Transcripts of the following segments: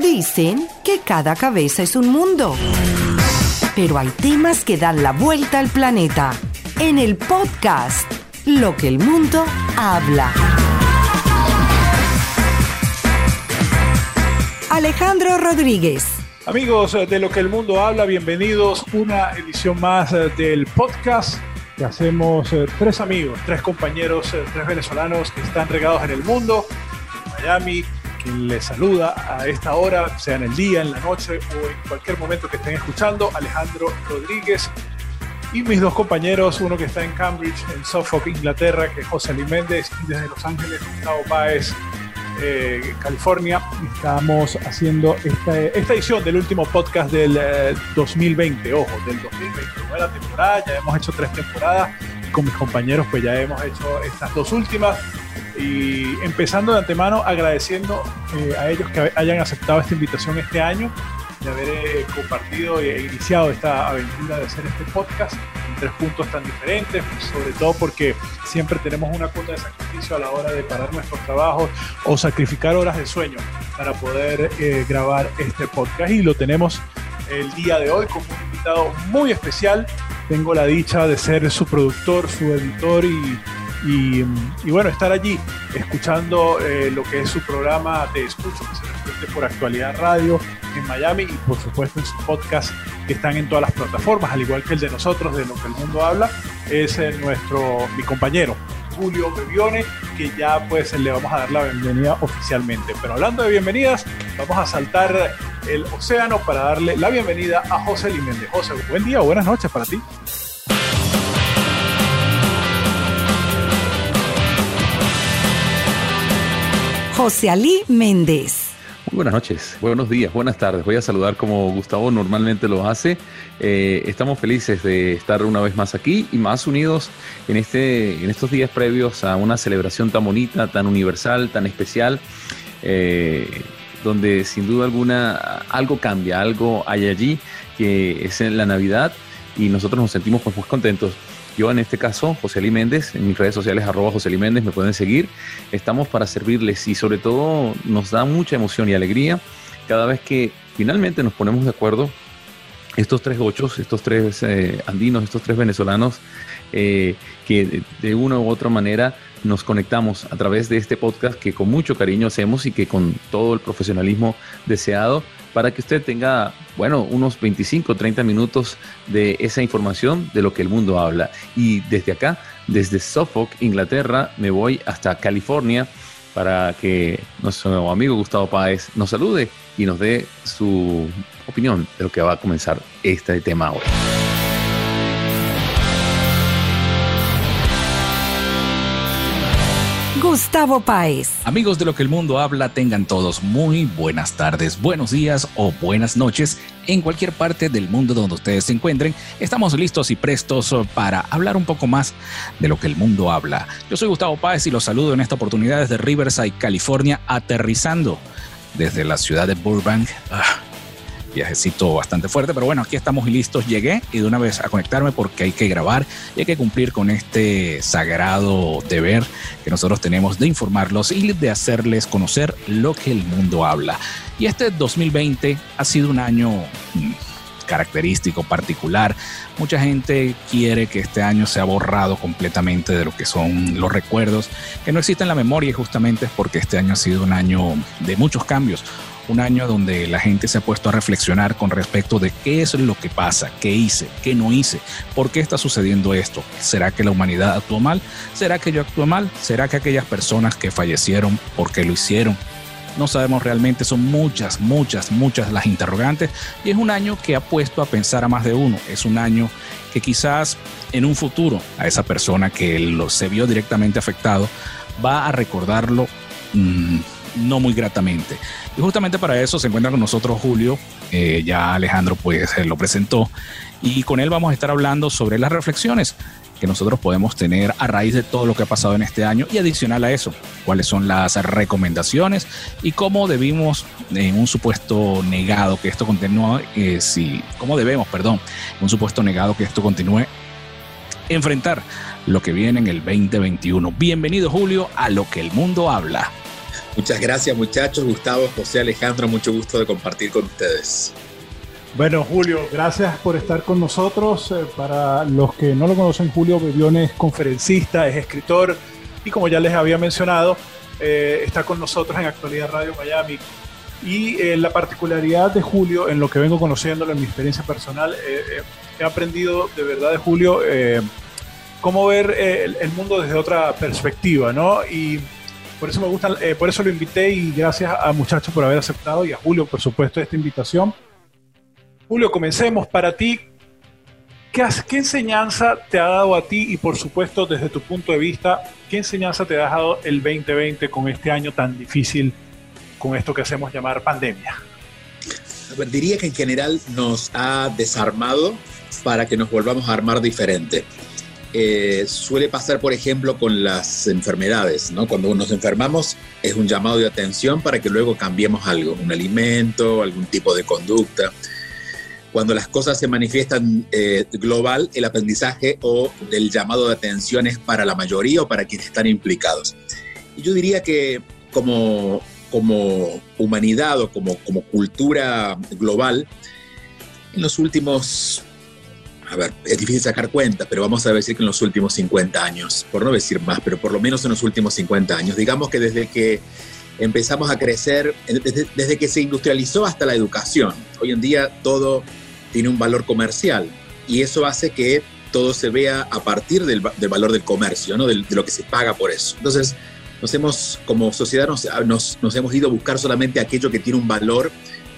Dicen que cada cabeza es un mundo. Pero hay temas que dan la vuelta al planeta. En el podcast, Lo que el mundo habla. Alejandro Rodríguez. Amigos de Lo que el mundo habla, bienvenidos a una edición más eh, del podcast que hacemos eh, tres amigos, tres compañeros, eh, tres venezolanos que están regados en el mundo, en Miami, quien les saluda a esta hora, sea en el día, en la noche o en cualquier momento que estén escuchando, Alejandro Rodríguez y mis dos compañeros, uno que está en Cambridge, en Suffolk, Inglaterra, que es José Ali Méndez, y desde Los Ángeles, Gustavo Páez, eh, California. Estamos haciendo esta, esta, edición del último podcast del 2020, ojo, del 2020, nueva temporada, ya hemos hecho tres temporadas, con mis compañeros pues ya hemos hecho estas dos últimas y empezando de antemano agradeciendo eh, a ellos que hayan aceptado esta invitación este año, de haber compartido e iniciado esta aventura de hacer este podcast en tres puntos tan diferentes, sobre todo porque siempre tenemos una cuota de sacrificio a la hora de parar nuestros trabajos o sacrificar horas de sueño para poder eh, grabar este podcast y lo tenemos el día de hoy con un invitado muy especial. Tengo la dicha de ser su productor, su editor y y, bueno, estar allí escuchando eh, lo que es su programa de escucho que se transmite por Actualidad Radio en Miami y por supuesto en su podcast que están en todas las plataformas, al igual que el de nosotros, de lo que el mundo habla, es eh, nuestro, mi compañero Julio Bebione, que ya pues le vamos a dar la bienvenida oficialmente. Pero hablando de bienvenidas, vamos a saltar el océano para darle la bienvenida a José Liméndez. José, buen día o buenas noches para ti. José Ali Méndez. Muy buenas noches, buenos días, buenas tardes. Voy a saludar como Gustavo normalmente lo hace. Eh, estamos felices de estar una vez más aquí y más unidos en, este, en estos días previos a una celebración tan bonita, tan universal, tan especial, eh, donde sin duda alguna algo cambia, algo hay allí que es la Navidad y nosotros nos sentimos pues, muy contentos yo en este caso, José Ali Méndez, en mis redes sociales arroba José Ali Méndez, me pueden seguir. Estamos para servirles y sobre todo nos da mucha emoción y alegría cada vez que finalmente nos ponemos de acuerdo estos tres ochos, estos tres eh, andinos, estos tres venezolanos, eh, que de una u otra manera nos conectamos a través de este podcast que con mucho cariño hacemos y que con todo el profesionalismo deseado para que usted tenga, bueno, unos 25, 30 minutos de esa información de lo que el mundo habla. Y desde acá, desde Suffolk, Inglaterra, me voy hasta California para que nuestro amigo Gustavo Páez nos salude y nos dé su opinión de lo que va a comenzar este tema hoy. Gustavo Páez. Amigos de lo que el mundo habla, tengan todos muy buenas tardes, buenos días o buenas noches en cualquier parte del mundo donde ustedes se encuentren. Estamos listos y prestos para hablar un poco más de lo que el mundo habla. Yo soy Gustavo Páez y los saludo en esta oportunidad desde Riverside, California, aterrizando desde la ciudad de Burbank. Ah, viajecito bastante fuerte, pero bueno, aquí estamos listos. Llegué y de una vez a conectarme porque hay que grabar y hay que cumplir con este sagrado deber que nosotros tenemos de informarlos y de hacerles conocer lo que el mundo habla. Y este 2020 ha sido un año mm, característico, particular. Mucha gente quiere que este año sea borrado completamente de lo que son los recuerdos, que no existen en la memoria justamente porque este año ha sido un año de muchos cambios, un año donde la gente se ha puesto a reflexionar con respecto de qué es lo que pasa, qué hice, qué no hice, por qué está sucediendo esto. ¿Será que la humanidad actuó mal? ¿Será que yo actué mal? ¿Será que aquellas personas que fallecieron, por qué lo hicieron? No sabemos realmente, son muchas, muchas, muchas las interrogantes y es un año que ha puesto a pensar a más de uno. Es un año que quizás en un futuro a esa persona que lo, se vio directamente afectado va a recordarlo. Mmm, no muy gratamente. Y justamente para eso se encuentra con nosotros Julio, eh, ya Alejandro pues lo presentó, y con él vamos a estar hablando sobre las reflexiones que nosotros podemos tener a raíz de todo lo que ha pasado en este año y adicional a eso, cuáles son las recomendaciones y cómo debimos, en un supuesto negado que esto continúe, eh, si, cómo debemos, perdón, en un supuesto negado que esto continúe, enfrentar lo que viene en el 2021. Bienvenido Julio a lo que el mundo habla. Muchas gracias muchachos, Gustavo, José Alejandro, mucho gusto de compartir con ustedes. Bueno, Julio, gracias por estar con nosotros. Eh, para los que no lo conocen, Julio Bebione es conferencista, es escritor y como ya les había mencionado, eh, está con nosotros en Actualidad Radio Miami. Y eh, la particularidad de Julio, en lo que vengo conociéndolo en mi experiencia personal, he aprendido de verdad de Julio cómo ver el, el, mundo desde otra perspectiva, ¿no? Y por eso me gusta, eh, por eso lo invité y gracias a muchachos por haber aceptado y a Julio, por supuesto, esta invitación. Julio, comencemos. Para ti, ¿qué, ¿qué, enseñanza te ha dado a ti y, por supuesto, desde tu punto de vista, qué enseñanza te ha dejado el 2020 con este año tan difícil, con esto que hacemos llamar pandemia? diría que en general nos ha desarmado para que nos volvamos a armar diferente. Eh, suele pasar, por ejemplo, con las enfermedades, ¿no? Cuando nos enfermamos es un llamado de atención para que luego cambiemos algo, un alimento, algún tipo de conducta. Cuando las cosas se manifiestan eh, global, el aprendizaje o el llamado de atención es para la mayoría o para quienes están implicados. Yo diría que como, como humanidad o como, como cultura global, en los últimos a ver, es difícil sacar cuenta, pero vamos a decir que en los últimos 50 años, por no decir más, pero por lo menos en los últimos 50 años, digamos que desde que empezamos a crecer, desde, que se industrializó hasta la educación, hoy en día todo tiene un valor comercial y eso hace que todo se vea a partir del, valor del comercio, ¿no? de, lo que se paga por eso. Entonces, nos hemos, como sociedad, nos, nos, hemos ido a buscar solamente aquello que tiene un valor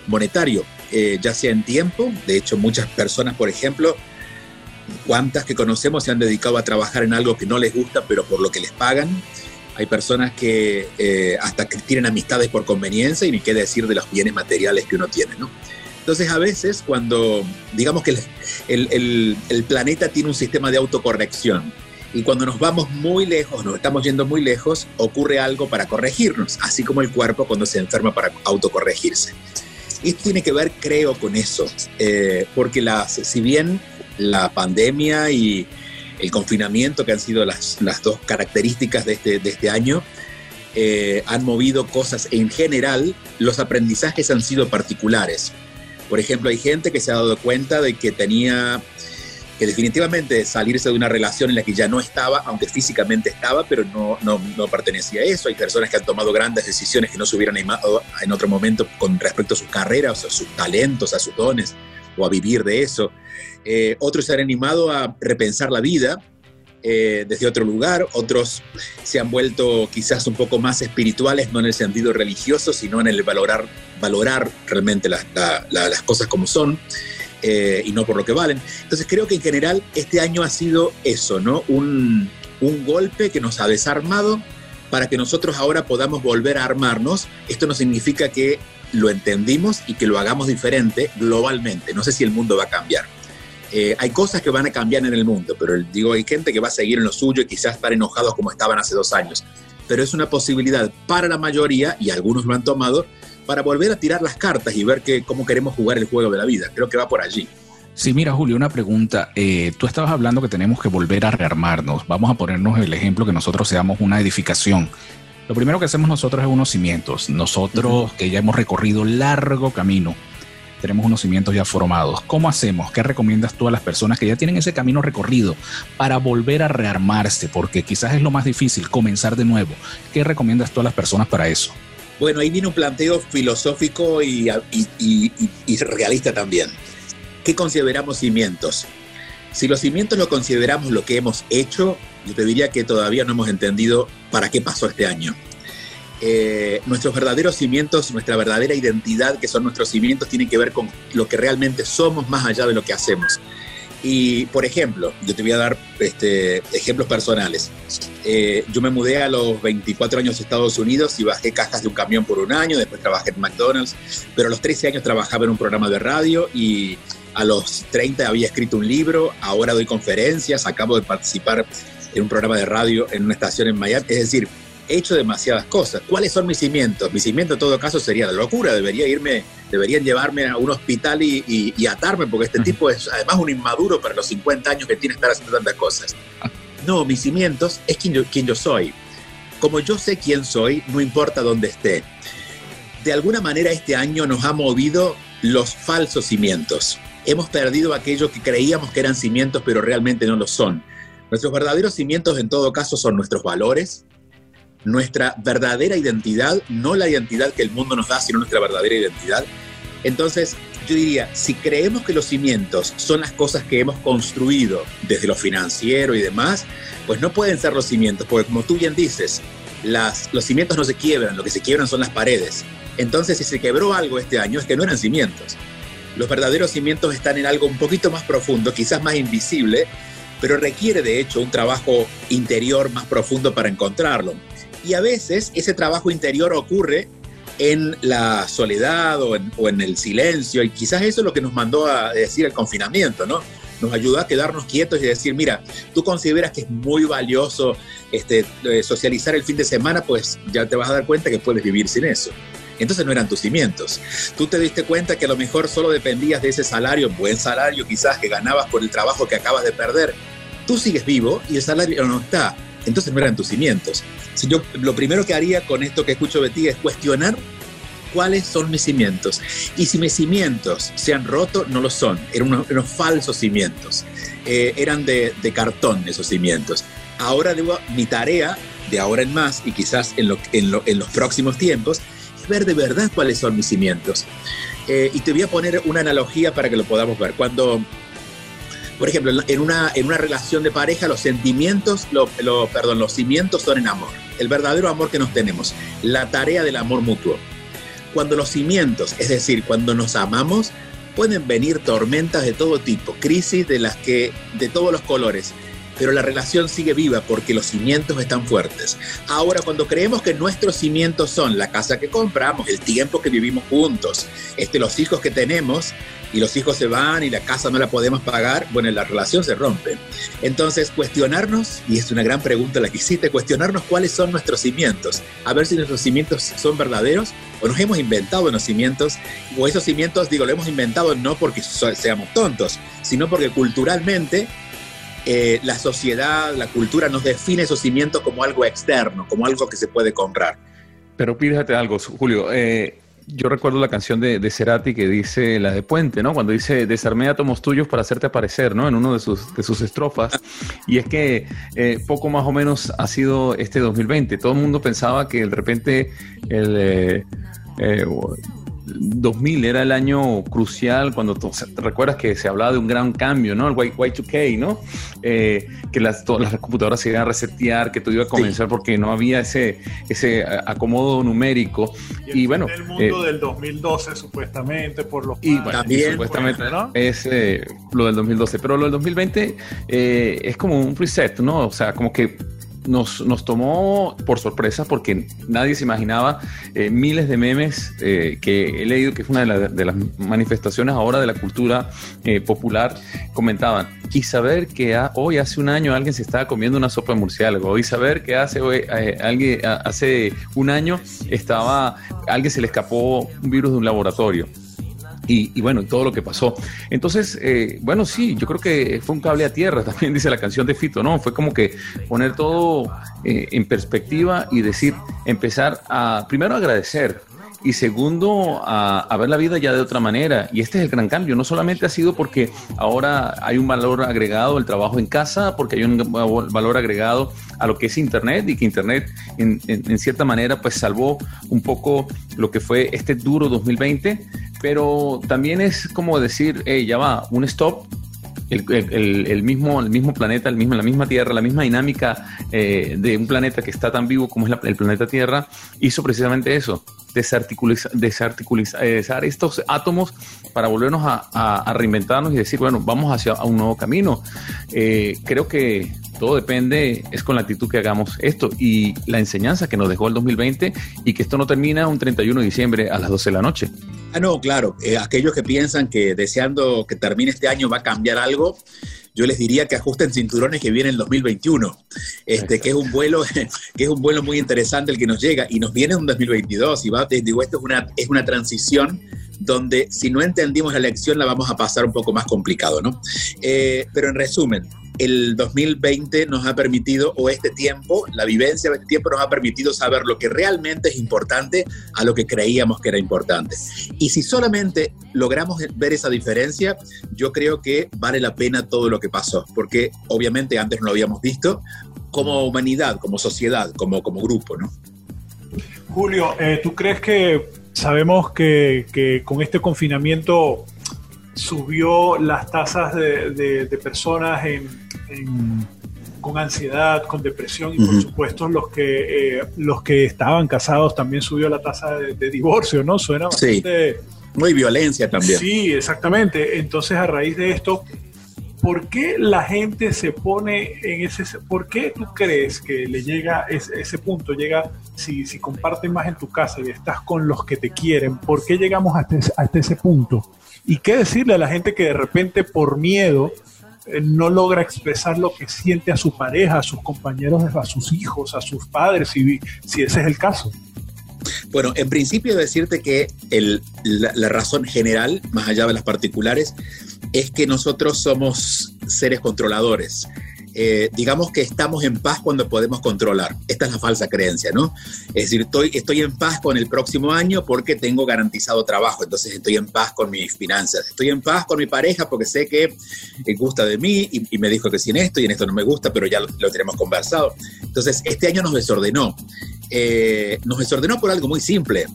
monetario, eh, ya sea en tiempo, de hecho muchas personas, por ejemplo, cuántas que conocemos se han dedicado a trabajar en algo que no les gusta, pero por lo que les pagan. Hay personas que eh, hasta que tienen amistades por conveniencia y ni qué decir de los bienes materiales que uno tiene, ¿no? Entonces a veces cuando, digamos que el, el, planeta tiene un sistema de autocorrección y cuando nos vamos muy lejos, nos estamos yendo muy lejos, ocurre algo para corregirnos, así como el cuerpo cuando se enferma para autocorregirse. Y tiene que ver, creo, con eso, eh, porque las, si bien la pandemia y el confinamiento, que han sido las, dos características de este, de este año, eh, han movido cosas en general, los aprendizajes han sido particulares. Por ejemplo, hay gente que se ha dado cuenta de que tenía que definitivamente salirse de una relación en la que ya no estaba, aunque físicamente estaba, pero no, no, no, pertenecía a eso. Hay personas que han tomado grandes decisiones que no se hubieran animado en otro momento con respecto a sus carreras, a sus talentos, a sus dones o a vivir de eso. Eh, otros se han animado a repensar la vida eh, desde otro lugar, otros se han vuelto quizás un poco más espirituales, no en el sentido religioso, sino en el valorar, valorar realmente las cosas como son. Eh, y no por lo que valen. Entonces creo que en general este año ha sido eso, ¿no? Un, un golpe que nos ha desarmado para que nosotros ahora podamos volver a armarnos. Esto no significa que lo entendimos y que lo hagamos diferente globalmente. No sé si el mundo va a cambiar. Eh, hay cosas que van a cambiar en el mundo, pero digo, hay gente que va a seguir en lo suyo y quizás estar enojados como estaban hace dos años. Pero es una posibilidad para la mayoría, y algunos lo han tomado, para volver a tirar las cartas y ver que, cómo queremos jugar el juego de la vida. Creo que va por allí. Sí, mira, Julio, una pregunta. Eh, tú estabas hablando que tenemos que volver a rearmarnos. Vamos a ponernos el ejemplo que nosotros seamos una edificación. Lo primero que hacemos nosotros es unos cimientos. Nosotros que ya hemos recorrido largo camino, tenemos unos cimientos ya formados. ¿Cómo hacemos? ¿Qué recomiendas tú a las personas que ya tienen ese camino recorrido para volver a rearmarse? Porque quizás es lo más difícil, comenzar de nuevo. ¿Qué recomiendas tú a las personas para eso? Bueno, ahí viene un planteo filosófico y, y realista también. ¿Qué consideramos cimientos? Si los cimientos lo consideramos lo que hemos hecho, yo te diría que todavía no hemos entendido para qué pasó este año. Eh, nuestros verdaderos cimientos, nuestra verdadera identidad, que son nuestros cimientos, tienen que ver con lo que realmente somos más allá de lo que hacemos. Y, por ejemplo, yo te voy a dar este, ejemplos personales. Eh, yo me mudé a los 24 años a Estados Unidos y bajé cajas de un camión por un año, después trabajé en McDonald's, pero a los 13 años trabajaba en un programa de radio y a los 30 había escrito un libro, ahora doy conferencias, acabo de participar en un programa de radio en una estación en Miami. Es decir, he hecho demasiadas cosas. ¿Cuáles son mis cimientos? Mi cimiento en todo caso sería la locura. Debería irme, deberían llevarme a un hospital y, atarme, porque este tipo es además un inmaduro para los 50 años que tiene estar haciendo tantas cosas. No, mis cimientos es quien yo, quien yo soy. como yo sé quién soy, no importa dónde esté. De alguna manera este año nos ha movido los falsos cimientos. Hemos perdido aquello que creíamos que eran cimientos, pero realmente no lo son. Nuestros verdaderos cimientos en todo caso son nuestros valores, nuestra verdadera identidad, no la identidad que el mundo nos da, sino nuestra verdadera identidad. Entonces, yo diría, si creemos que los cimientos son las cosas que hemos construido desde lo financiero y demás, pues no pueden ser los cimientos, porque como tú bien dices, las, los cimientos no se quiebran, lo que se quiebran son las paredes. Entonces, si se quebró algo este año, es que no eran cimientos. Los verdaderos cimientos están en algo un poquito más profundo, quizás más invisible, pero requiere de hecho un trabajo interior más profundo para encontrarlo. Y a veces ese trabajo interior ocurre en la soledad o en, el silencio, y quizás eso es lo que nos mandó a decir el confinamiento, ¿no? Nos ayudó a quedarnos quietos y decir, mira, tú consideras que es muy valioso este, eh, socializar el fin de semana, pues ya te vas a dar cuenta que puedes vivir sin eso. Entonces no eran tus cimientos. Tú te diste cuenta que a lo mejor solo dependías de ese salario, buen salario quizás que ganabas por el trabajo que acabas de perder. Tú sigues vivo y el salario no está. Entonces no eran tus cimientos. Si yo, lo primero que haría con esto que escucho de ti es cuestionar cuáles son mis cimientos. Y si mis cimientos se han roto, no lo son. Eran unos, falsos cimientos. Eh, eran de, cartón esos cimientos. Ahora debo, mi tarea de ahora en más y quizás en, los próximos tiempos ver de verdad cuáles son mis cimientos. Eh, y te voy a poner una analogía para que lo podamos ver. Cuando por ejemplo, en una, en una relación de pareja, los sentimientos, lo, perdón, los cimientos son en amor. El verdadero amor que nos tenemos. La tarea del amor mutuo. Cuando los cimientos, es decir, cuando nos amamos, pueden venir tormentas de todo tipo, crisis de las que, de todos los colores pero la relación sigue viva porque los cimientos están fuertes. Ahora, cuando creemos que nuestros cimientos son la casa que compramos, el tiempo que vivimos juntos, este, los hijos que tenemos, y los hijos se van y la casa no la podemos pagar, bueno, la relación se rompe. Entonces, cuestionarnos, y es una gran pregunta la que hiciste, cuestionarnos cuáles son nuestros cimientos, a ver si nuestros cimientos son verdaderos o nos hemos inventado unos cimientos, o esos cimientos, digo, lo hemos inventado no porque seamos tontos, sino porque culturalmente eh, la sociedad, la cultura nos define esos cimientos como algo externo, como algo que se puede comprar. Pero fíjate algo, Julio. Eh, yo recuerdo la canción de, Cerati que dice, la de Puente, ¿no? Cuando dice, desarmé átomos tuyos para hacerte aparecer, ¿no? En uno de sus, de sus estrofas. Y es que eh, poco más o menos ha sido este 2020. Todo el mundo pensaba que de repente el... 2000 era el año crucial cuando te recuerdas que se hablaba de un gran cambio, ¿no? El Y2K, ¿no? Eh, que las, todas las computadoras se iban a resetear, que todo iba a comenzar porque no había ese, ese acomodo numérico. Y, bueno. En el mundo eh, del 2012, supuestamente, por los. Y también. supuestamente, ¿no? Es eh, lo del 2012. Pero lo del 2020 es como un reset, ¿no? O sea, como que nos, nos tomó por sorpresa porque nadie se imaginaba eh, miles de memes eh, que he leído que fue una de, las manifestaciones ahora de la cultura eh, popular, comentaban, y saber que hoy hace un año alguien se estaba comiendo una sopa de murciélago, y saber que hace, hoy, alguien, hace un año estaba, alguien se le escapó un virus de un laboratorio y, bueno, todo lo que pasó. Entonces, eh, bueno, sí, yo creo que fue un cable a tierra, también dice la canción de Fito, ¿no? Fue como que poner todo eh, en perspectiva y decir, empezar a, primero agradecer, y segundo, a, ver la vida ya de otra manera. Y este es el gran cambio. No solamente ha sido porque ahora hay un valor agregado al trabajo en casa, porque hay un valor agregado a lo que es Internet y que Internet en, en, cierta manera pues salvó un poco lo que fue este duro 2020, pero también es como decir, hey, ya va, un stop el, mismo, el mismo planeta, el mismo, la misma Tierra, la misma dinámica eh, de un planeta que está tan vivo como es el planeta Tierra, hizo precisamente eso, desarticulizar, desarticulizar estos átomos para volvernos a, reinventarnos y decir, bueno, vamos hacia un nuevo camino. Eh, creo que todo depende, es con la actitud que hagamos esto y la enseñanza que nos dejó el 2020 y que esto no termina un 31 de diciembre a las 12 de la noche. Ah, no, claro. Eh, aquellos que piensan que deseando que termine este año va a cambiar algo, yo les diría que ajusten cinturones que viene el 2021, este, que es un vuelo, que es un vuelo muy interesante el que nos llega y nos viene en un 2022 y va, digo, esto es una, es una transición donde si no entendimos la lección la vamos a pasar un poco más complicado, ¿no? Eh, pero en resumen, el 2020 nos ha permitido, o este tiempo, la vivencia de este tiempo nos ha permitido saber lo que realmente es importante a lo que creíamos que era importante. Y si solamente logramos ver esa diferencia, yo creo que vale la pena todo lo que pasó, porque obviamente antes no lo habíamos visto como humanidad, como sociedad, como, como grupo, ¿no? Julio, eh, ¿tú crees que sabemos que, que con este confinamiento subió las tasas de, personas con ansiedad, con depresión y por supuesto los que, eh, los que estaban casados también subió la tasa de, divorcio, ¿no? Suena bastante... Sí. Muy violencia también. Sí, exactamente. Entonces a raíz de esto, ¿por qué la gente se pone en ese... ¿Por qué tú crees que le llega ese, ese punto? Llega, si, si compartes más en tu casa y estás con los que te quieren, ¿por qué llegamos hasta, hasta ese punto? ¿Y qué decirle a la gente que de repente por miedo no logra expresar lo que siente a su pareja, a sus compañeros, a sus hijos, a sus padres, si, si ese es el caso? Bueno, en principio decirte que la, razón general, más allá de las particulares, es que nosotros somos seres controladores. Eh, digamos que estamos en paz cuando podemos controlar. Esta es la falsa creencia, ¿no? Es decir, estoy, estoy en paz con el próximo año porque tengo garantizado trabajo, entonces estoy en paz con mis finanzas. Estoy en paz con mi pareja porque sé que gusta de mí y, me dijo que sin esto y en esto no me gusta, pero ya lo, tenemos conversado. Entonces, este año nos desordenó. Eh, nos desordenó por algo muy simple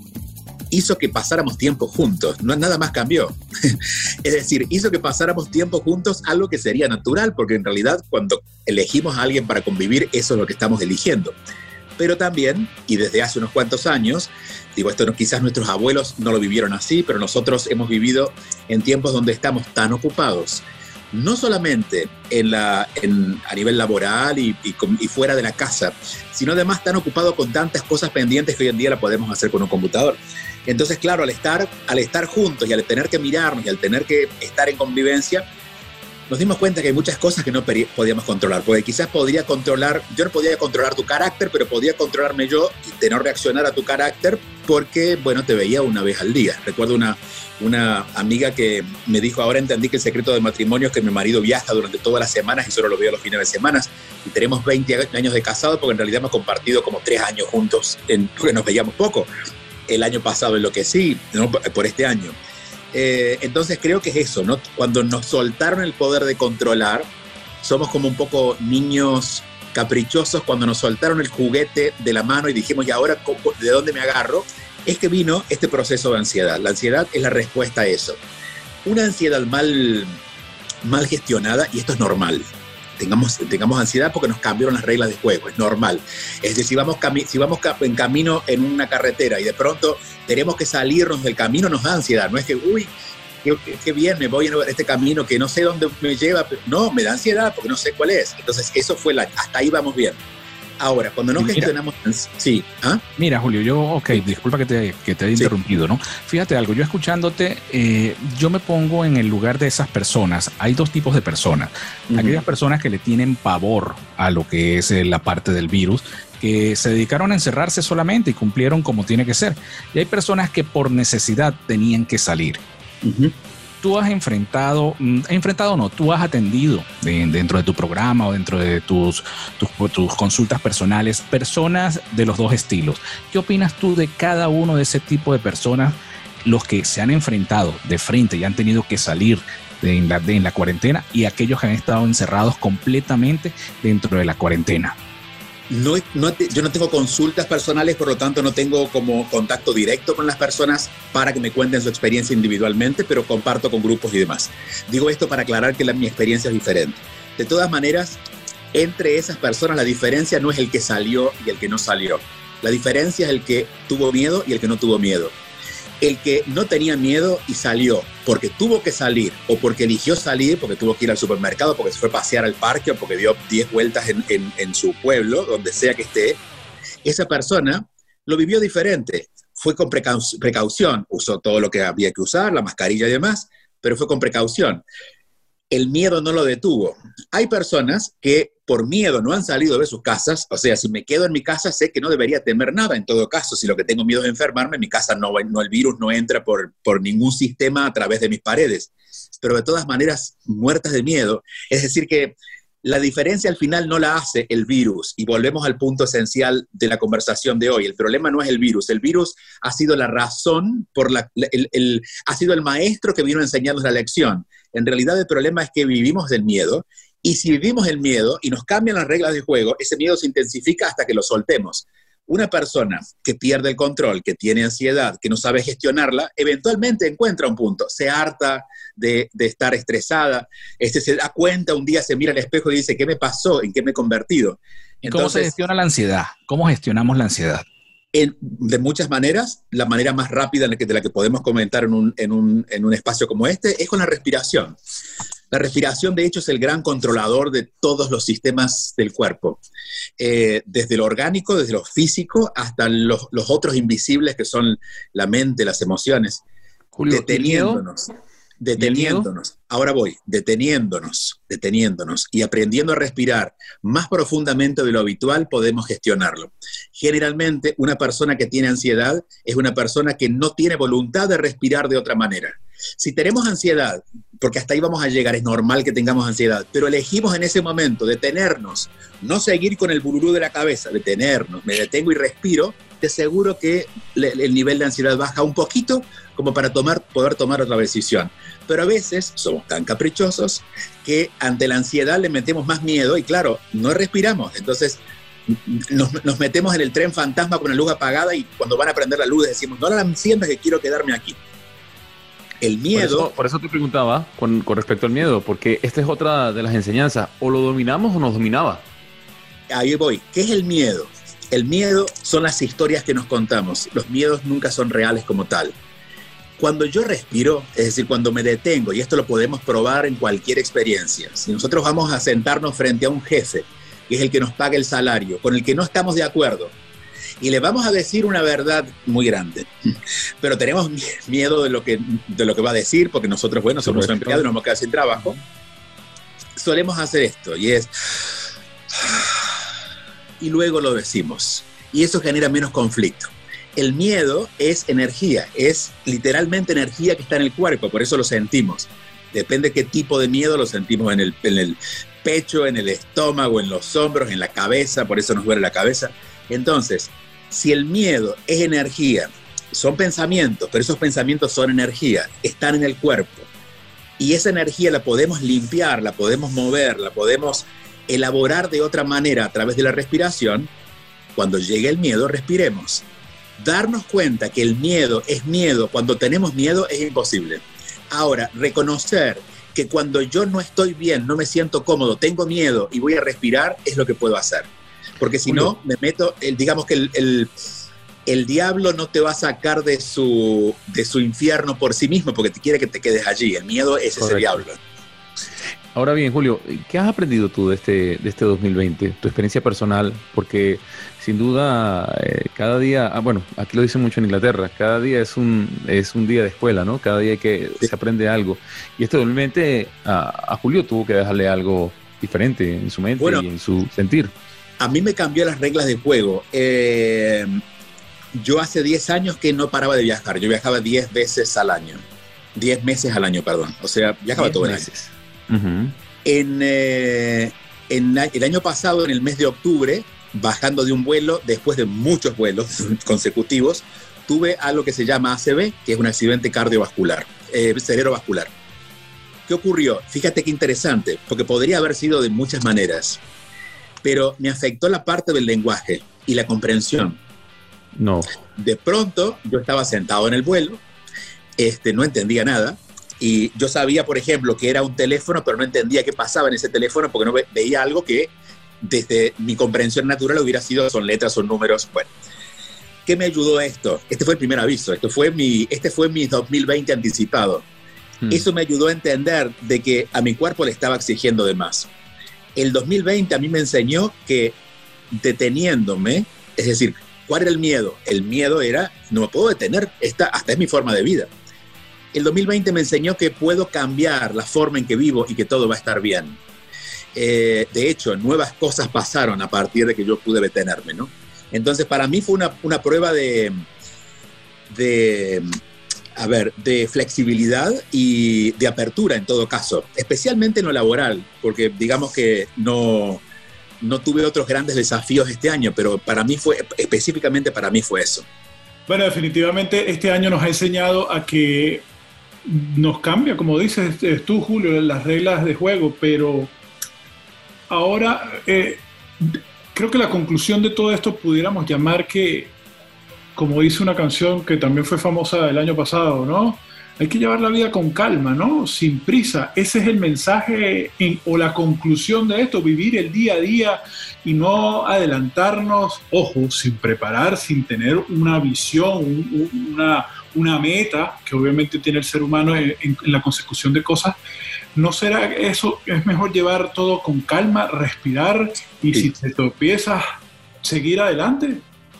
hizo que pasáramos tiempo juntos, no nada más cambió. es decir, hizo que pasáramos tiempo juntos, algo que sería natural, porque en realidad cuando elegimos a alguien para convivir, eso es lo que estamos eligiendo. Pero también, y desde hace unos cuantos años, digo, esto no, quizás nuestros abuelos no lo vivieron así, pero nosotros hemos vivido en tiempos donde estamos tan ocupados, no solamente en la, a nivel laboral y, y, fuera de la casa, sino además tan ocupados con tantas cosas pendientes que hoy en día la podemos hacer con un computador. Entonces, claro, al estar, al estar juntos y al tener que mirarnos y al tener que estar en convivencia, nos dimos cuenta que hay muchas cosas que no podíamos controlar, porque quizás podría controlar, yo no podía controlar tu carácter, pero podía controlarme yo de no reaccionar a tu carácter porque, bueno, te veía una vez al día. Recuerdo una, una amiga que me dijo, ahora entendí que el secreto del matrimonio es que mi marido viaja durante todas las semanas y solo lo veo los fines de semana. Y tenemos 20 años de casado porque en realidad hemos compartido como tres años juntos, en, porque nos veíamos poco el año pasado en lo que sí, por este año. Eh, entonces creo que es eso, ¿no? Cuando nos soltaron el poder de controlar, somos como un poco niños caprichosos cuando nos soltaron el juguete de la mano y dijimos, ¿y ahora de dónde me agarro? Es que vino este proceso de ansiedad. La ansiedad es la respuesta a eso. Una ansiedad mal, mal gestionada, y esto es normal, tengamos, tengamos ansiedad porque nos cambiaron las reglas de juego, es normal. Es decir, si vamos, si vamos en camino en una carretera y de pronto tenemos que salirnos del camino, nos da ansiedad, no es que, uy, qué, bien, me voy en este camino que no sé dónde me lleva, no, me da ansiedad porque no sé cuál es. Entonces, eso fue la, hasta ahí vamos bien. Ahora, cuando no gestionamos. Sí. ¿ah? Mira, Julio, yo, ok, disculpa que te, que te haya interrumpido, ¿no? Fíjate algo, yo escuchándote, eh, yo me pongo en el lugar de esas personas. Hay dos tipos de personas. Aquellas personas que le tienen pavor a lo que es eh, la parte del virus, que se dedicaron a encerrarse solamente y cumplieron como tiene que ser. Y hay personas que por necesidad tenían que salir tú has enfrentado, mm, enfrentado no, tú has atendido dentro de tu programa o dentro de tus, consultas personales personas de los dos estilos. ¿Qué opinas tú de cada uno de ese tipo de personas, los que se han enfrentado de frente y han tenido que salir de en la cuarentena y aquellos que han estado encerrados completamente dentro de la cuarentena? No, yo no tengo consultas personales, por lo tanto no tengo como contacto directo con las personas para que me cuenten su experiencia individualmente, pero comparto con grupos y demás. Digo esto para aclarar que la, mi experiencia es diferente. De todas maneras, entre esas personas la diferencia no es el que salió y el que no salió. La diferencia es el que tuvo miedo y el que no tuvo miedo el que no tenía miedo y salió porque tuvo que salir o porque eligió salir, porque tuvo que ir al supermercado, porque se fue a pasear al parque o porque dio 10 vueltas en, su pueblo, donde sea que esté, esa persona lo vivió diferente. Fue con precaución, usó todo lo que había que usar, la mascarilla y demás, pero fue con precaución. El miedo no lo detuvo. Hay personas que por miedo no han salido de sus casas, o sea, si me quedo en mi casa sé que no debería temer nada, en todo caso, si lo que tengo miedo es enfermarme, en mi casa no, no el virus no entra por, por ningún sistema a través de mis paredes, pero de todas maneras muertas de miedo, es decir que La diferencia al final no la hace el virus y volvemos al punto esencial de la conversación de hoy. El problema no es el virus, el virus ha sido la razón, por la, el, ha sido el maestro que vino a enseñarnos la lección. En realidad el problema es que vivimos del miedo y si vivimos el miedo y nos cambian las reglas de juego, ese miedo se intensifica hasta que lo soltemos. Una persona que pierde el control, que tiene ansiedad, que no sabe gestionarla, eventualmente encuentra un punto, se harta de, estar estresada, este, se da cuenta, un día se mira al espejo y dice, ¿qué me pasó? ¿En qué me he convertido? ¿Cómo se gestiona la ansiedad? ¿Cómo gestionamos la ansiedad? de muchas maneras, la manera más rápida de la que podemos comentar en un, en, un, en un, espacio como este es con la respiración. La respiración, de hecho, es el gran controlador de todos los sistemas del cuerpo, eh, desde lo orgánico, desde lo físico, hasta los, los, otros invisibles que son la mente, las emociones, Julio, deteniéndonos. Deteniéndonos. Ahora voy, deteniéndonos, deteniéndonos y aprendiendo a respirar más profundamente de lo habitual, podemos gestionarlo. Generalmente, una persona que tiene ansiedad es una persona que no tiene voluntad de respirar de otra manera. Si tenemos ansiedad, porque hasta ahí vamos a llegar, es normal que tengamos ansiedad, pero elegimos en ese momento detenernos, no seguir con el bururú de la cabeza, detenernos, me detengo y respiro, te aseguro que el nivel de ansiedad baja un poquito como para tomar, poder tomar otra decisión. Pero a veces somos tan caprichosos que ante la ansiedad le metemos más miedo y claro, no respiramos. Entonces nos, metemos en el tren fantasma con la luz apagada y cuando van a prender la luz decimos, no la enciendas que quiero quedarme aquí. El miedo... Por eso, te preguntaba con, con, respecto al miedo, porque esta es otra de las enseñanzas, o lo dominamos o nos dominaba. Ahí voy. ¿Qué es el miedo? El miedo son las historias que nos contamos. Los miedos nunca son reales como tal. Cuando yo respiro, es decir, cuando me detengo, y esto lo podemos probar en cualquier experiencia, si nosotros vamos a sentarnos frente a un jefe, que es el que nos paga el salario, con el que no estamos de acuerdo, y le vamos a decir una verdad muy grande, pero tenemos miedo de lo que, de lo que va a decir, porque nosotros, bueno, somos empleados y nos vamos a quedar sin trabajo, solemos hacer esto, y es... Y luego lo decimos. Y eso genera menos conflicto el miedo es energía, es literalmente energía que está en el cuerpo, por eso lo sentimos. Depende qué tipo de miedo lo sentimos en el, pecho, en el estómago, en los hombros, en la cabeza, por eso nos duele la cabeza. Entonces, si el miedo es energía, son pensamientos, pero esos pensamientos son energía, están en el cuerpo. Y esa energía la podemos limpiar, la podemos mover, la podemos elaborar de otra manera a través de la respiración. Cuando llegue el miedo, respiremos darnos cuenta que el miedo es miedo cuando tenemos miedo es imposible. Ahora, reconocer que cuando yo no estoy bien, no me siento cómodo, tengo miedo y voy a respirar, es lo que puedo hacer. Porque si no, me meto, el, digamos que el, el, diablo no te va a sacar de su, de su infierno por sí mismo porque te quiere que te quedes allí. El miedo es ese diablo. Ahora bien, Julio, ¿qué has aprendido tú de este, de este 2020? Tu experiencia personal, porque sin duda eh, cada día, ah, bueno, aquí lo dicen mucho en Inglaterra, cada día es un, es un día de escuela, ¿no? Cada día que se aprende algo. Y este 2020 a, Julio tuvo que dejarle algo diferente en su mente y en su sentir. A mí me cambió las reglas de juego. Eh, yo hace 10 años que no paraba de viajar, yo viajaba 10 veces al año. 10 meses al año, perdón. O sea, viajaba todo el año en, eh, en, el año pasado, en el mes de octubre, bajando de un vuelo, después de muchos vuelos consecutivos, tuve algo que se llama ACV, que es un accidente cardiovascular, eh, cerebrovascular. ¿Qué ocurrió? Fíjate qué interesante, porque podría haber sido de muchas maneras, pero me afectó la parte del lenguaje y la comprensión. No. De pronto, yo estaba sentado en el vuelo, este, no entendía nada, y yo sabía, por ejemplo, que era un teléfono, pero no entendía qué pasaba en ese teléfono porque no veía algo que desde mi comprensión natural hubiera sido, son letras, o números. Bueno, ¿qué me ayudó esto? Este fue el primer aviso, esto fue mi, este fue mi 2020 anticipado. Hmm. Eso me ayudó a entender de que a mi cuerpo le estaba exigiendo de más. El 2020 a mí me enseñó que deteniéndome, es decir, ¿cuál era el miedo? El miedo era, no me puedo detener, esta, hasta es mi forma de vida el 2020 me enseñó que puedo cambiar la forma en que vivo y que todo va a estar bien. Eh, de hecho, nuevas cosas pasaron a partir de que yo pude detenerme, ¿no? Entonces, para mí fue una, prueba de, de a ver, de flexibilidad y de apertura en todo caso, especialmente en lo laboral, porque digamos que no, no tuve otros grandes desafíos este año, pero para mí fue, específicamente para mí fue eso. Bueno, definitivamente este año nos ha enseñado a que nos cambia, como dices tú, Julio, las reglas de juego, pero ahora eh, creo que la conclusión de todo esto pudiéramos llamar que, como dice una canción que también fue famosa el año pasado, ¿no? Hay que llevar la vida con calma, ¿no? Sin prisa. Ese es el mensaje o la conclusión de esto, vivir el día a día y no adelantarnos, ojo, sin preparar, sin tener una visión, una, una meta que obviamente tiene el ser humano en, la consecución de cosas. ¿No será eso? Es mejor llevar todo con calma, respirar y si te tropiezas, seguir adelante.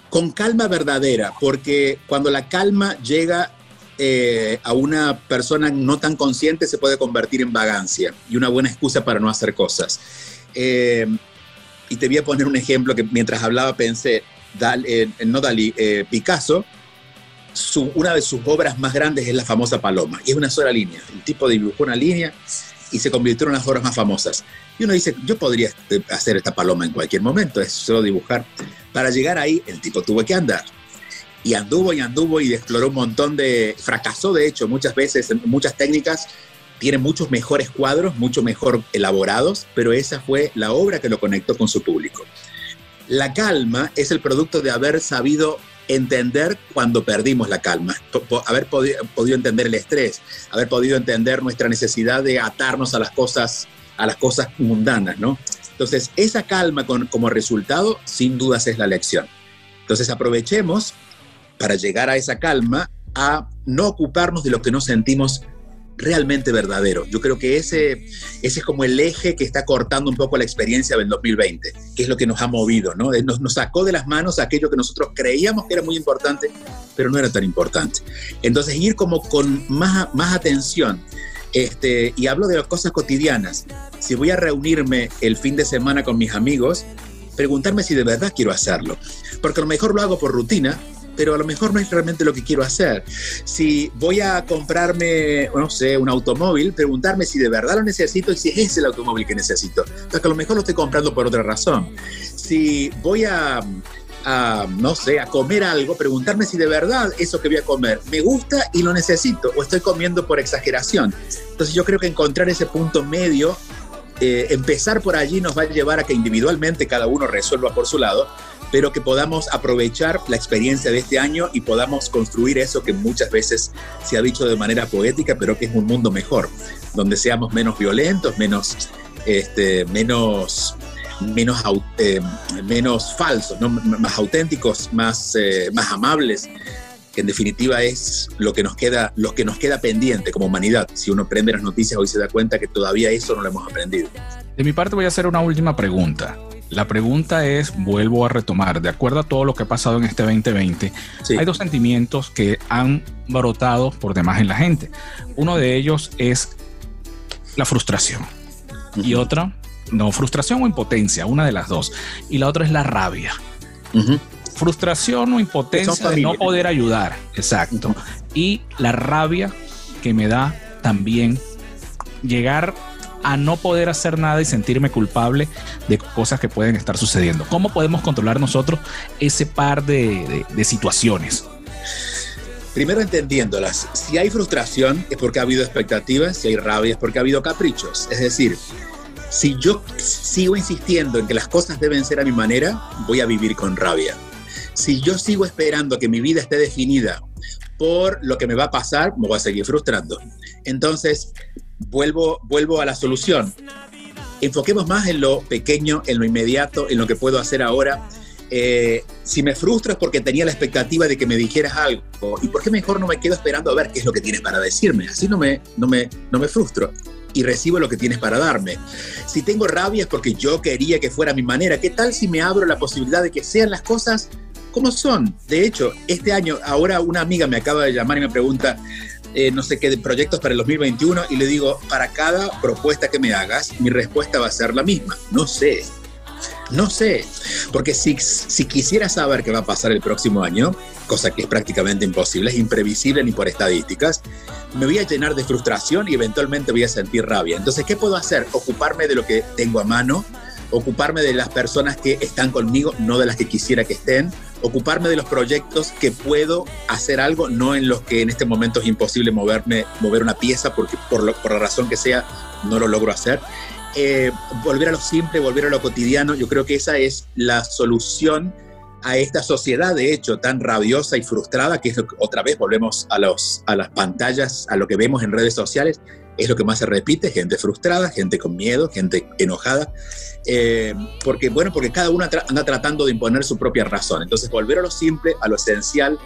Con calma verdadera, porque cuando la calma llega eh, a una persona no tan consciente se puede convertir en vagancia y una buena excusa para no hacer cosas. Eh, y te voy a poner un ejemplo que mientras hablaba pensé, eh, no Dalí, Picasso, una de sus obras más grandes es la famosa Paloma, y es una sola línea. El tipo dibujó una línea y se convirtió en una de las obras más famosas. Y uno dice, yo podría hacer esta paloma en cualquier momento, es solo dibujar. Para llegar ahí, el tipo tuvo que andar y anduvo y anduvo y exploró un montón de, fracasó de hecho muchas veces, en muchas técnicas, tiene muchos mejores cuadros, mucho mejor elaborados, pero esa fue la obra que lo conectó con su público. La calma es el producto de haber sabido entender cuando perdimos la calma, haber podido, entender el estrés, haber podido entender nuestra necesidad de atarnos a las cosas, a las cosas mundanas, ¿no? Entonces, esa calma como resultado, sin dudas, es la lección. Entonces, aprovechemos para llegar a esa calma, a no ocuparnos de lo que no sentimos realmente verdadero. Yo creo que ese, ese es como el eje que está cortando un poco la experiencia del 2020, que es lo que nos ha movido, ¿no? Nos, nos sacó de las manos aquello que nosotros creíamos que era muy importante, pero no era tan importante. Entonces, ir como con más, más atención. Este, y hablo de las cosas cotidianas. Si voy a reunirme el fin de semana con mis amigos, preguntarme si de verdad quiero hacerlo. Porque a lo mejor lo hago por rutina, pero a lo mejor no es realmente lo que quiero hacer. Si voy a comprarme, no sé, un automóvil, preguntarme si de verdad lo necesito y si es el automóvil que necesito. Porque a lo mejor lo estoy comprando por otra razón. Si voy a, no sé, a comer algo, preguntarme si de verdad eso que voy a comer me gusta y lo necesito o estoy comiendo por exageración. Entonces yo creo que encontrar ese punto medio eh, empezar por allí nos va a llevar a que individualmente cada uno resuelva por su lado, pero que podamos aprovechar la experiencia de este año y podamos construir eso que muchas veces se ha dicho de manera poética, pero que es un mundo mejor, donde seamos menos violentos, menos, este, menos, menos, eh, menos falsos, más auténticos, más, eh, más amables, que en definitiva es lo que nos queda, lo que nos queda pendiente como humanidad. Si uno prende las noticias hoy se da cuenta que todavía eso no lo hemos aprendido. De mi parte voy a hacer una última pregunta. La pregunta es, vuelvo a retomar, de acuerdo a todo lo que ha pasado en este 2020, hay dos sentimientos que han brotado por demás en la gente. Uno de ellos es la frustración y otra, no, frustración o impotencia, una de las dos. Y la otra es la rabia. Frustración o impotencia de no poder ayudar, exacto. Y la rabia que me da también llegar a no poder hacer nada y sentirme culpable de cosas que pueden estar sucediendo. ¿Cómo podemos controlar nosotros ese par de, situaciones? Primero entendiéndolas, si hay frustración es porque ha habido expectativas, si hay rabia es porque ha habido caprichos. Es decir, si yo sigo insistiendo en que las cosas deben ser a mi manera, voy a vivir con rabia. Si yo sigo esperando que mi vida esté definida por lo que me va a pasar, me voy a seguir frustrando. Entonces, vuelvo, vuelvo a la solución. Enfoquemos más en lo pequeño, en lo inmediato, en lo que puedo hacer ahora. Eh, si me frustro es porque tenía la expectativa de que me dijeras algo. ¿Y por qué mejor no me quedo esperando a ver qué es lo que tienes para decirme? Así no me, no me, no me frustro y recibo lo que tienes para darme. Si tengo rabia es porque yo quería que fuera mi manera. ¿Qué tal si me abro la posibilidad de que sean las cosas como son? De hecho, este año, ahora una amiga me acaba de llamar y me pregunta, eh, no sé qué, de proyectos para el 2021 y le digo, para cada propuesta que me hagas, mi respuesta va a ser la misma. No sé. No sé, porque si, si quisiera saber qué va a pasar el próximo año, cosa que es prácticamente imposible, es imprevisible ni por estadísticas, me voy a llenar de frustración y eventualmente voy a sentir rabia. Entonces, ¿qué puedo hacer? Ocuparme de lo que tengo a mano, ocuparme de las personas que están conmigo, no de las que quisiera que estén, ocuparme de los proyectos que puedo hacer algo, no en los que en este momento es imposible moverme, mover una pieza porque por, por la razón que sea no lo logro hacer. Eh, volver a lo simple, volver a lo cotidiano, yo creo que esa es la solución a esta sociedad, de hecho, tan rabiosa y frustrada, que es lo que, otra vez volvemos a, los, a las pantallas, a lo que vemos en redes sociales, es lo que más se repite, gente frustrada, gente con miedo, gente enojada, eh, porque, bueno, porque cada uno anda tratando de imponer su propia razón. Entonces, volver a lo simple, a lo esencial,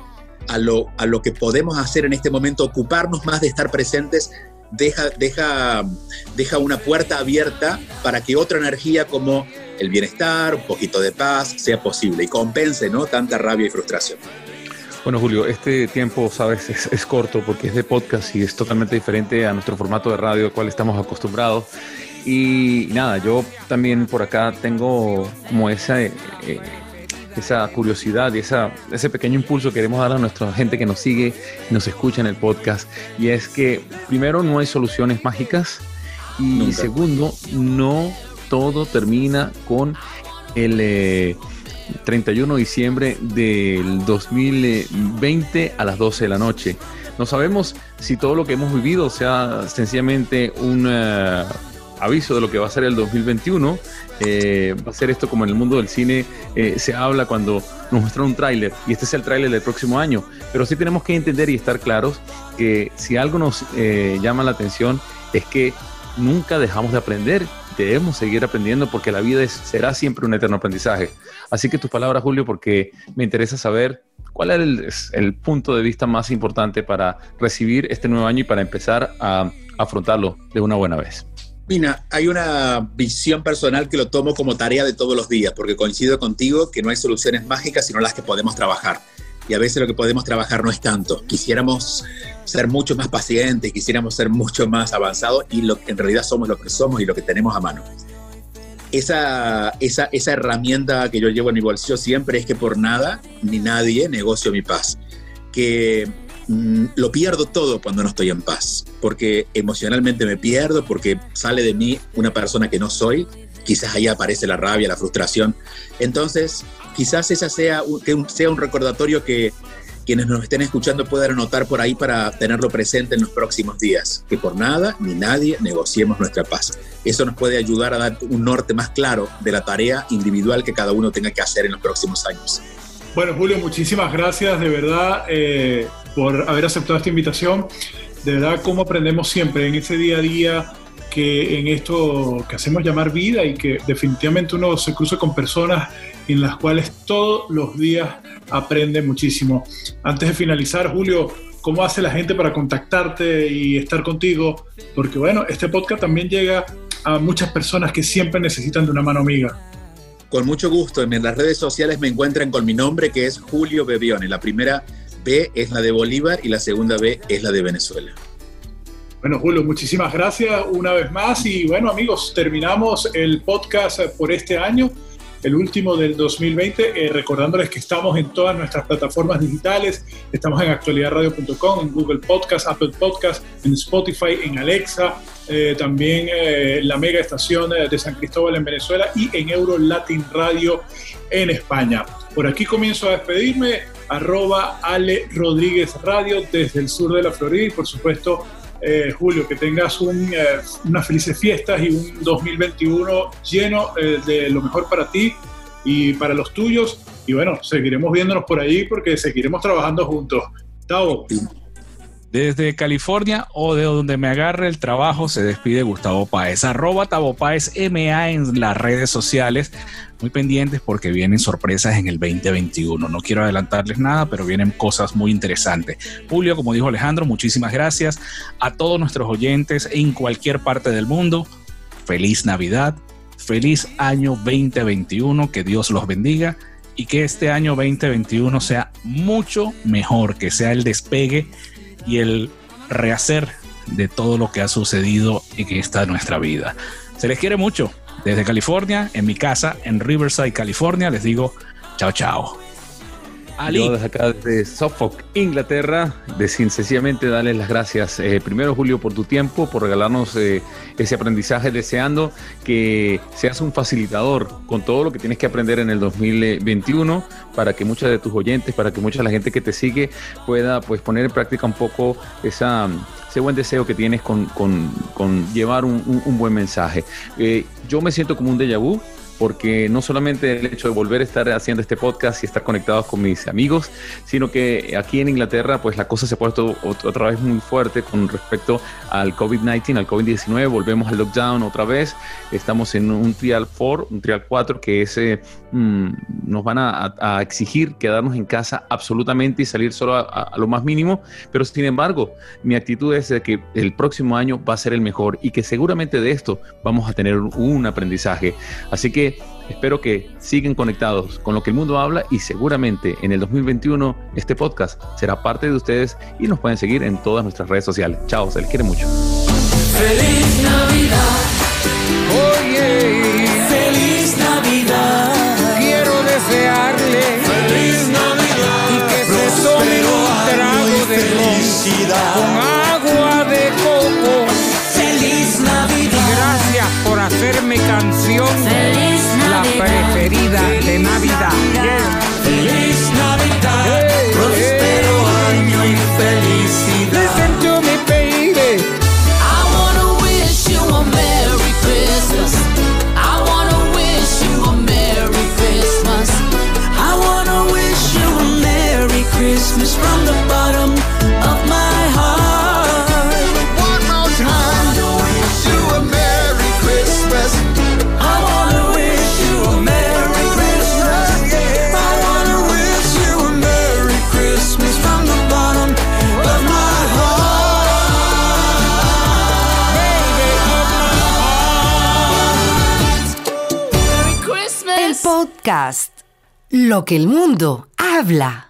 a lo, a lo que podemos hacer en este momento, ocuparnos más de estar presentes deja, deja, deja una puerta abierta para que otra energía como el bienestar, un poquito de paz, sea posible y compense ¿no? tanta rabia y frustración. Bueno, Julio, este tiempo, sabes, es, corto porque es de podcast y es totalmente diferente a nuestro formato de radio al cual estamos acostumbrados. Y nada, yo también por acá tengo como esa eh, esa curiosidad y esa, ese pequeño impulso que queremos dar a nuestra gente que nos sigue y nos escucha en el podcast. Y es que, primero, no hay soluciones mágicas. Y segundo, no todo termina con el 31 eh, de diciembre del 2020 a las 12 de la noche. No sabemos si todo lo que hemos vivido sea sencillamente un eh, aviso de lo que va a ser el 2021 eh, va a ser esto como en el mundo del cine eh, se habla cuando nos muestran un tráiler y este es el tráiler del próximo año. Pero sí tenemos que entender y estar claros que si algo nos llama la atención es que nunca dejamos de aprender, debemos seguir aprendiendo porque la vida será siempre un eterno aprendizaje. Así que tus palabras, Julio, porque me interesa saber cuál es el, el punto de vista más importante para recibir este nuevo año y para empezar a afrontarlo de una buena vez. Mira, hay una visión personal que lo tomo como tarea de todos los días, porque coincido contigo que no hay soluciones mágicas, sino las que podemos trabajar. Y a veces lo que podemos trabajar no es tanto. Quisiéramos ser mucho más pacientes, quisiéramos ser mucho más avanzados y lo, en realidad somos lo que somos y lo que tenemos a mano. Esa, esa, esa herramienta que yo llevo en mi bolsillo siempre es que por nada ni nadie negocio mi paz. Que Mm, lo pierdo todo cuando no estoy en paz, porque emocionalmente me pierdo, porque sale de mí una persona que no soy, quizás ahí aparece la rabia, la frustración. Entonces, quizás esa sea, que sea un recordatorio que quienes nos estén escuchando puedan anotar por ahí para tenerlo presente en los próximos días, que por nada ni nadie negociemos nuestra paz. Eso nos puede ayudar a dar un norte más claro de la tarea individual que cada uno tenga que hacer en los próximos años. Bueno, Julio, muchísimas gracias de verdad eh, por haber aceptado esta invitación. De verdad, cómo aprendemos siempre en ese día a día que en esto que hacemos llamar vida y que definitivamente uno se cruza con personas en las cuales todos los días aprende muchísimo. Antes de finalizar, Julio, ¿cómo hace la gente para contactarte y estar contigo? Porque bueno, este podcast también llega a muchas personas que siempre necesitan de una mano amiga. Con mucho gusto, en las redes sociales me encuentran con mi nombre que es Julio Bebione. La primera B es la de Bolívar y la segunda B es la de Venezuela. Bueno, Julio, muchísimas gracias una vez más y bueno amigos, terminamos el podcast por este año el último del 2020, eh, recordándoles que estamos en todas nuestras plataformas digitales, estamos en actualidadradio.com, en Google Podcast, Apple Podcast, en Spotify, en Alexa, eh, también eh, la mega estación de San Cristóbal en Venezuela y en Euro Latin Radio en España. Por aquí comienzo a despedirme, arroba Ale Rodríguez Radio desde el sur de la Florida y por supuesto eh, Julio, que tengas eh, unas felices fiestas y un 2021 lleno eh, de lo mejor para ti y para los tuyos. Y bueno, seguiremos viéndonos por ahí porque seguiremos trabajando juntos. Chao. Desde California o de donde me agarre el trabajo, se despide Gustavo Páez. Arroba Tavo Páez MA en las redes sociales. Muy pendientes porque vienen sorpresas en el 2021. No quiero adelantarles nada, pero vienen cosas muy interesantes. Julio, como dijo Alejandro, muchísimas gracias a todos nuestros oyentes en cualquier parte del mundo. Feliz Navidad, feliz año 2021, que Dios los bendiga y que este año 2021 sea mucho mejor, que sea el despegue y el rehacer de todo lo que ha sucedido en esta nuestra vida. Se les quiere mucho. desde California, en mi casa, en Riverside, California, les digo chao, chao. Yo desde acá, desde Suffolk, Inglaterra, de sencillamente darles las gracias, eh, primero Julio, por tu tiempo, por regalarnos eh, ese aprendizaje, deseando que seas un facilitador con todo lo que tienes que aprender en el 2021 para que muchas de tus oyentes, para que mucha de la gente que te sigue pueda pues poner en práctica un poco esa, ese buen deseo que tienes con, con, con llevar un, un, buen mensaje. Eh, yo me siento como un déjà vu porque no solamente el hecho de volver a estar haciendo este podcast y estar conectados con mis amigos, sino que aquí en Inglaterra pues la cosa se ha puesto otra vez muy fuerte con respecto al COVID-19, al COVID-19, volvemos al lockdown otra vez, estamos en un trial 4, un trial 4 que ese mm, nos van a, exigir quedarnos en casa absolutamente y salir solo a, lo más mínimo, pero sin embargo mi actitud es de que el próximo año va a ser el mejor y que seguramente de esto vamos a tener un aprendizaje. Así que espero que sigan conectados con lo que el mundo habla y seguramente en el 2021 este podcast será parte de ustedes y nos pueden seguir en todas nuestras redes sociales. Chao, se les quiere mucho. Lo que el mundo habla.